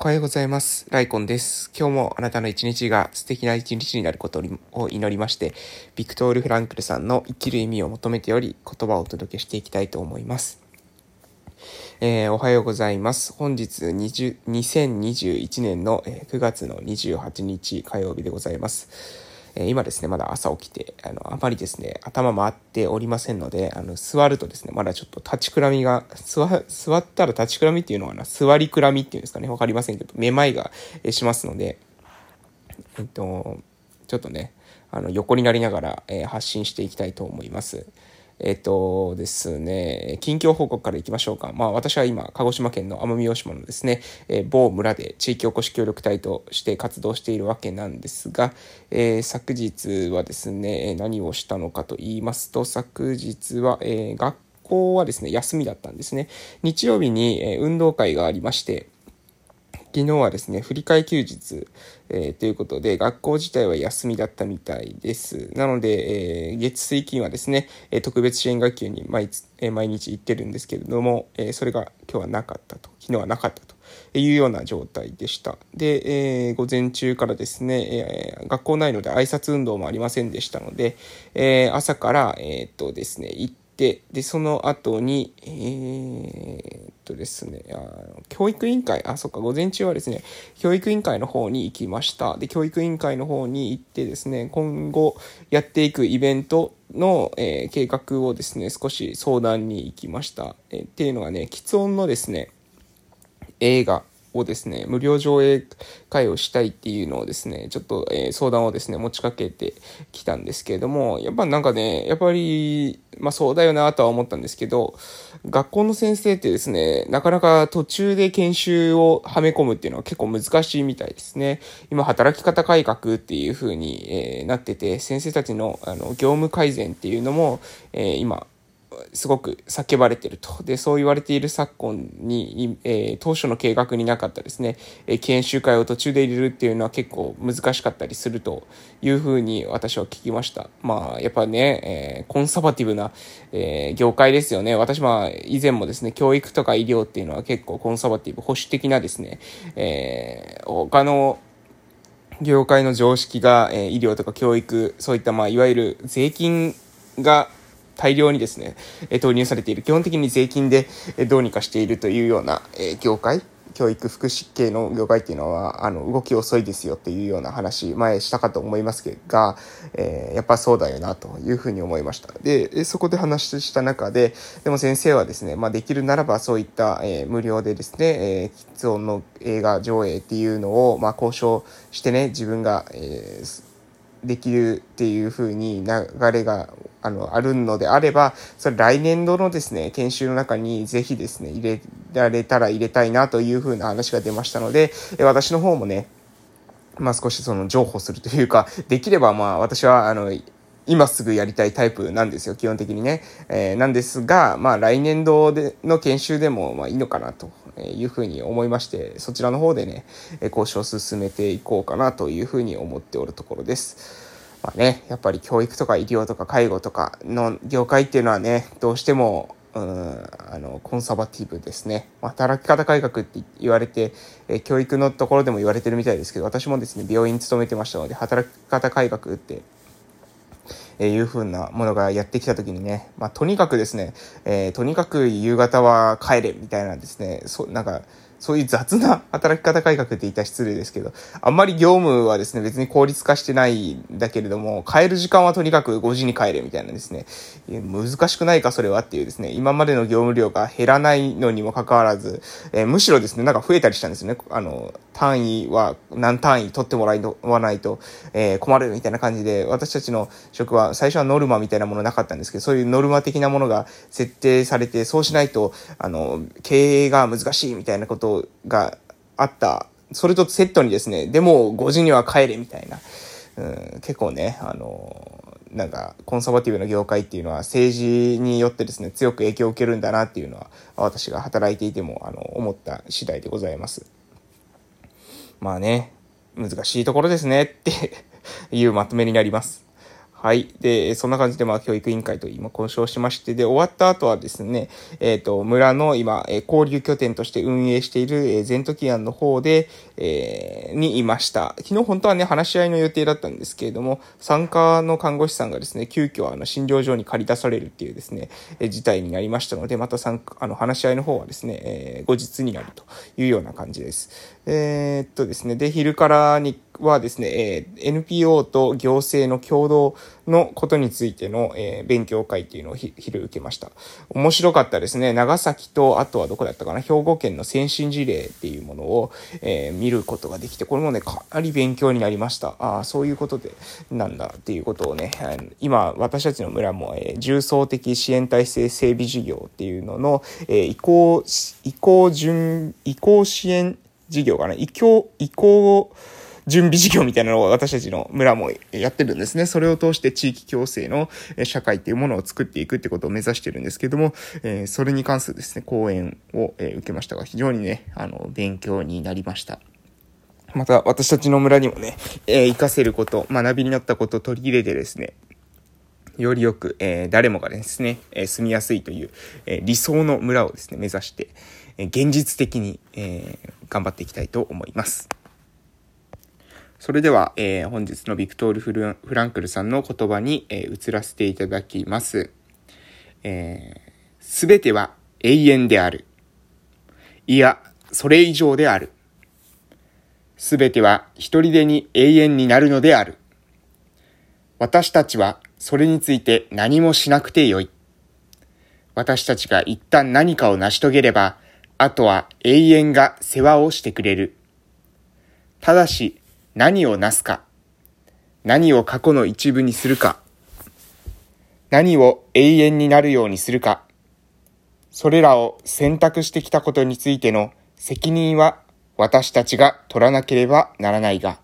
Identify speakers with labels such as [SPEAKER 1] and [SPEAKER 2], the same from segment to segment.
[SPEAKER 1] おはようございます。ライコンです。今日もあなたの一日が素敵な一日になることを祈りまして、ビクトール・フランクルさんの生きる意味を求めており、言葉をお届けしていきたいと思います。えー、おはようございます。本日20 2021年の9月の28日火曜日でございます。え今ですね、まだ朝起きて、あの、あまりですね、頭回っておりませんので、あの、座るとですね、まだちょっと立ちくらみが、座、座ったら立ちくらみっていうのはな、座りくらみっていうんですかね、わかりませんけど、めまいがしますので、えっと、ちょっとね、あの、横になりながら、えー、発信していきたいと思います。えっ、とですね、近況報告からいきましょうか。まあ私は今、鹿児島県の奄美大島のですね、えー、某村で地域おこし協力隊として活動しているわけなんですが、えー、昨日はですね、何をしたのかと言いますと、昨日は、え、学校はですね、休みだったんですね。日曜日に、え運動会がありまして、昨日はですね、振り替え休日、えー、ということで、学校自体は休みだったみたいです。なので、えー、月水金はですね、え特別支援学級に毎,、え、毎日行ってるんですけれども、え、それが今日はなかったと、昨日はなかったと。いうような状態でした。で、えー、午前中からですね、えー、学校内ので挨拶運動もありませんでしたので、えー、朝から、え、っとですね、行って、で、その後に、えー、っとですね、あ教育委員会、あ、そっか、午前中はですね、教育委員会の方に行きました。で、教育委員会の方に行ってですね、今後やっていくイベントの、えー、計画をですね、少し相談に行きました。えー、っていうのがね、既音のですね、映画をですね、無料上映会をしたいっていうのをですね、ちょっと、えー、相談をですね、持ちかけてきたんですけれども、やっぱなんかね、やっぱり、まあそうだよなとは思ったんですけど、学校の先生ってですね、なかなか途中で研修をはめ込むっていうのは結構難しいみたいですね。今、働き方改革っていう風に、え、なってて、先生たちのあの業務改善っていうのも、え、今、すごく叫ばれてると。で、そう言われている昨今に、えー、当初の計画になかったですね、えー、研修会を途中で入れるっていうのは結構難しかったりするというふうに私は聞きました。まあ、やっぱね、えー、コンサバティブな、えー、業界ですよね。私は以前もですね、教育とか医療っていうのは結構コンサバティブ、保守的なですね、えー、他の業界の常識が、えー、医療とか教育、そういった、まあ、いわゆる税金が大量にですね、え投入されている、基本的に税金でどうにかしているというような、え業界、教育福祉系の業界っていうのは、あの、動き遅いですよっていうような話、前したかと思いますけど、えー、やっぱそうだよなというふうに思いました。で、そこで話した中で、でも先生はですね、まあ、できるならばそういった、えー、無料でですね、えー、喫音の映画上映っていうのを、まあ、交渉してね、自分が、えー、できるっていうふうに流れがあの、あるのであれば、それ来年度のですね、研修の中にぜひですね、入れられたら入れたいなというふうな話が出ましたので、私の方もね、まあ少しその譲歩するというか、できればまあ私はあの、今すぐやりたいタイプなんですよ、基本的にね。えー、なんですが、まあ来年度での研修でもまあいいのかなというふうに思いまして、そちらの方でね、交渉を進めていこうかなというふうに思っておるところです。まあね、やっぱり教育とか医療とか介護とかの業界っていうのはね、どうしても、うん、あの、コンサバティブですね。働き方改革って言われて、え教育のところでも言われてるみたいですけど、私もですね、病院に勤めてましたので、働き方改革って、えいう風なものがやってきた時にね、まあ、とにかくですね、えー、とにかく夕方は帰れみたいなですね、そ、なんか、そういう雑な働き方改革って言ったら失礼ですけど、あんまり業務はですね、別に効率化してないんだけれども、帰る時間はとにかく5時に帰れみたいなですね、難しくないかそれはっていうですね、今までの業務量が減らないのにもかかわらず、えー、むしろですね、なんか増えたりしたんですよね。あの、単位は何単位取ってもらわないと、えー、困るみたいな感じで、私たちの職は最初はノルマみたいなものなかったんですけど、そういうノルマ的なものが設定されて、そうしないと、あの、経営が難しいみたいなことがあった。それとセットにですね、でも5時には帰れみたいな。うん、結構ね、あの、なんかコンサバティブな業界っていうのは政治によってですね、強く影響を受けるんだなっていうのは、私が働いていても、あの、思った次第でございます。まあね、難しいところですねって いうまとめになります。はい。で、そんな感じで、まあ、教育委員会と今交渉しまして、で、終わった後はですね、えっ、ー、と、村の今、え交流拠点として運営している、えー、ゼントキアンの方で、えー、にいました。昨日本当はね、話し合いの予定だったんですけれども、参加の看護師さんがですね、急遽、あの、診療所に借り出されるっていうですね、え事態になりましたので、また参加、あの、話し合いの方はですね、え後日になるというような感じです。えっとですね、で、昼からに、はですね、え NPO と行政の共同のことについての、え勉強会っていうのを昼受けました。面白かったですね。長崎と、あとはどこだったかな、兵庫県の先進事例っていうものを、え見ることができて、これもね、かなり勉強になりました。ああ、そういうことで、なんだっていうことをね、今、私たちの村も、え重層的支援体制整備事業っていうのの、え移行、移行順、移行支援事業かな、移行、移行を、準備事業みたいなのを私たちの村もやってるんですね。それを通して地域共生の社会っていうものを作っていくってことを目指してるんですけども、えそれに関するですね、講演を受けましたが、非常にね、あの、勉強になりました。また、私たちの村にもね、えー、活かせること、学びになったことを取り入れてですね、よりよく、えー、誰もがですね、えー、住みやすいという、え、理想の村をですね、目指して、え現実的に、え頑張っていきたいと思います。それでは、えー、本日のビクトールフ・ランクルさんの言葉に、えー、移らせていただきます。す、べ、ては永遠である。いや、それ以上である。すべては一人でに永遠になるのである。私たちはそれについて何もしなくてよい。私たちが一旦何かを成し遂げれば、あとは永遠が世話をしてくれる。ただし、何をなすか、何を過去の一部にするか、何を永遠になるようにするか、それらを選択してきたことについての責任は私たちが取らなければならないが、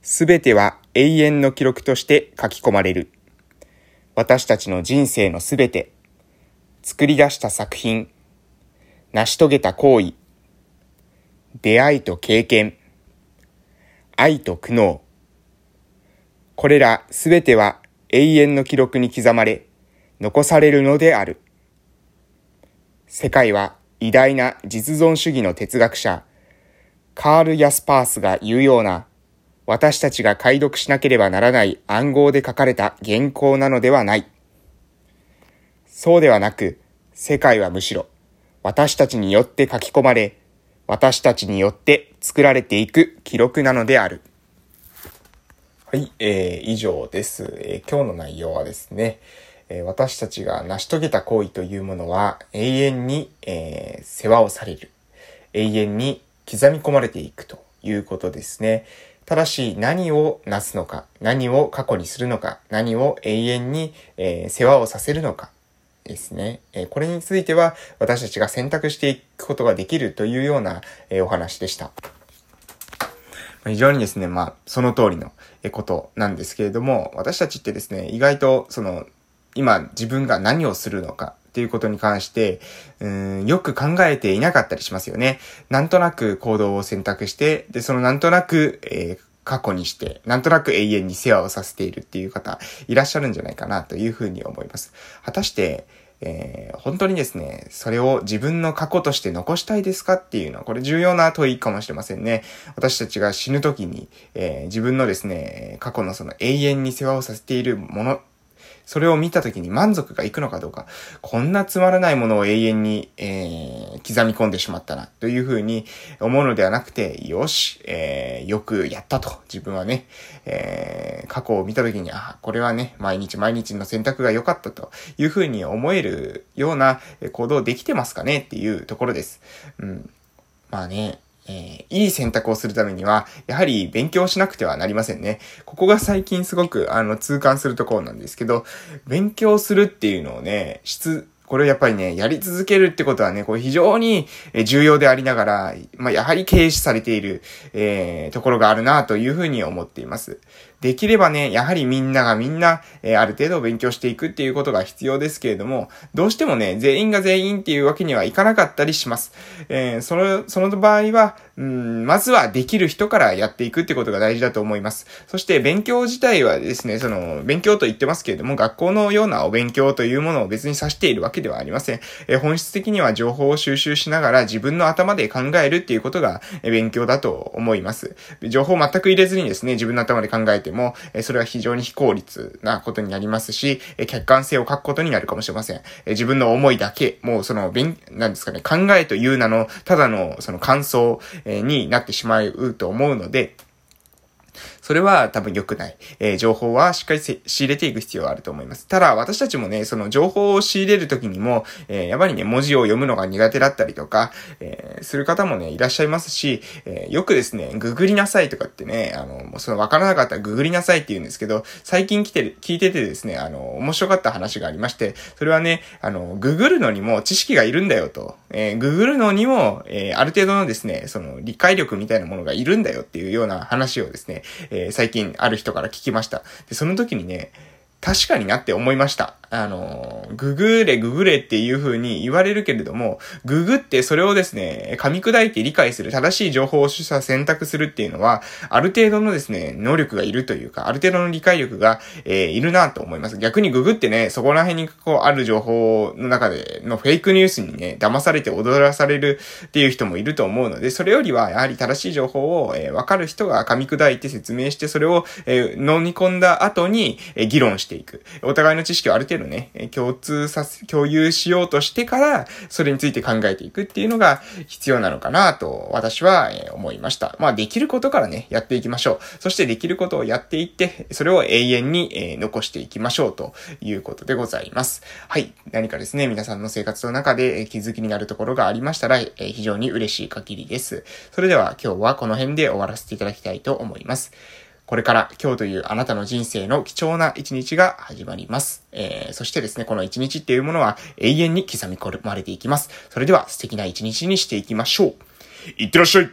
[SPEAKER 1] すべては永遠の記録として書き込まれる。私たちの人生のすべて、作り出した作品、成し遂げた行為、出会いと経験、愛と苦悩。これらすべては永遠の記録に刻まれ、残されるのである。世界は偉大な実存主義の哲学者、カール・ヤスパースが言うような、私たちが解読しなければならない暗号で書かれた原稿なのではない。そうではなく、世界はむしろ、私たちによって書き込まれ、私たちによって作られていく記録なのである。はい、えー、以上です、えー、今日の内容はですね、えー、私たちが成し遂げた行為というものは永遠に、えー、世話をされる。永遠に刻み込まれていくということですね。ただし何をなすのか、何を過去にするのか、何を永遠に、えー、世話をさせるのか、ですね。えこれについては私たちが選択していくことができるというような、えお話でした。非常にですね、まあ、その通りのことなんですけれども、私たちってですね、意外と、その、今自分が何をするのかっていうことに関して、うん、よく考えていなかったりしますよね。なんとなく行動を選択して、で、そのなんとなく、えー過去にして、なんとなく永遠に世話をさせているっていう方、いらっしゃるんじゃないかなというふうに思います。果たして、えー、本当にですね、それを自分の過去として残したいですかっていうのは、これ重要な問いかもしれませんね。私たちが死ぬ時に、えー、自分のですね、過去のその永遠に世話をさせているものそれを見た時に満足がいくのかどうか、こんなつまらないものを永遠に、えー、刻み込んでしまったな、というふうに思うのではなくて、よし、えー、よくやったと、自分はね、えー、過去を見た時に、あ、これはね、毎日毎日の選択が良かったと。いうふうに思えるような行動できてますかね？っていうところです。うん。まあね、えー、いい選択をするためには、やはり勉強しなくてはなりませんね。ここが最近すごく、あの、痛感するところなんですけど、勉強するっていうのをね、質、これをやっぱりね、やり続けるってことはね、これ非常に重要でありながら、まあ、やはり軽視されている、えー、ところがあるなというふうに思っています。できればね、やはりみんながみんな、えー、ある程度勉強していくっていうことが必要ですけれども、どうしてもね、全員が全員っていうわけにはいかなかったりします。えー、その、その場合は、うん、まずはできる人からやっていくってことが大事だと思います。そして勉強自体はですね、その、勉強と言ってますけれども、学校のようなお勉強というものを別に指しているわけではありません。えー、本質的には情報を収集しながら自分の頭で考えるっていうことが、え勉強だと思います。情報を全く入れずにですね、自分の頭で考えても、えそれは非常に非効率なことになりますし、え客観性を欠くことになるかもしれません。え自分の思いだけ、もうその、勉、なんですかね、考えという名の、ただのその感想、えになってしまうと思うので、それは多分良くない。えー、情報はしっかり仕入れていく必要があると思います。ただ、私たちもね、その情報を仕入れるときにも、えー、やっぱりね、文字を読むのが苦手だったりとか、えー、する方もね、いらっしゃいますし、えよくですね、ググりなさいとかってね、あの、もうそのわからなかったらググりなさいって言うんですけど、最近来てる、聞いててですね、あの、面白かった話がありまして、それはね、あの、ググるのにも知識がいるんだよと、えググるのにも、えある程度のですね、その理解力みたいなものがいるんだよっていうような話をですね、え最近ある人から聞きました。で、その時にね、確かになって思いました。あの、ググれ、ググれっていう風に言われるけれども、ググってそれをですね、噛み砕いて理解する、正しい情報を取捨選択するっていうのは、ある程度のですね、能力がいるというか、ある程度の理解力が、えー、いるなと思います。逆にググってね、そこら辺にこう、ある情報の中でのフェイクニュースにね、騙されて踊らされるっていう人もいると思うので、それよりは、やはり正しい情報を、えー、わかる人が噛み砕いて説明して、それを、えー、飲み込んだ後に、えー、議論していく。お互いの知識をある程度ね、共通させ、共有しようとしてから、それについて考えていくっていうのが必要なのかなと、私は思いました。まあ、できることからね、やっていきましょう。そしてできることをやっていって、それを永遠に残していきましょうということでございます。はい。何かですね、皆さんの生活の中で気づきになるところがありましたら、非常に嬉しい限りです。それでは今日はこの辺で終わらせていただきたいと思います。これから今日というあなたの人生の貴重な一日が始まります。えー、そしてですね、この一日っていうものは永遠に刻み込まれていきます。それでは素敵な一日にしていきましょう。いってらっしゃい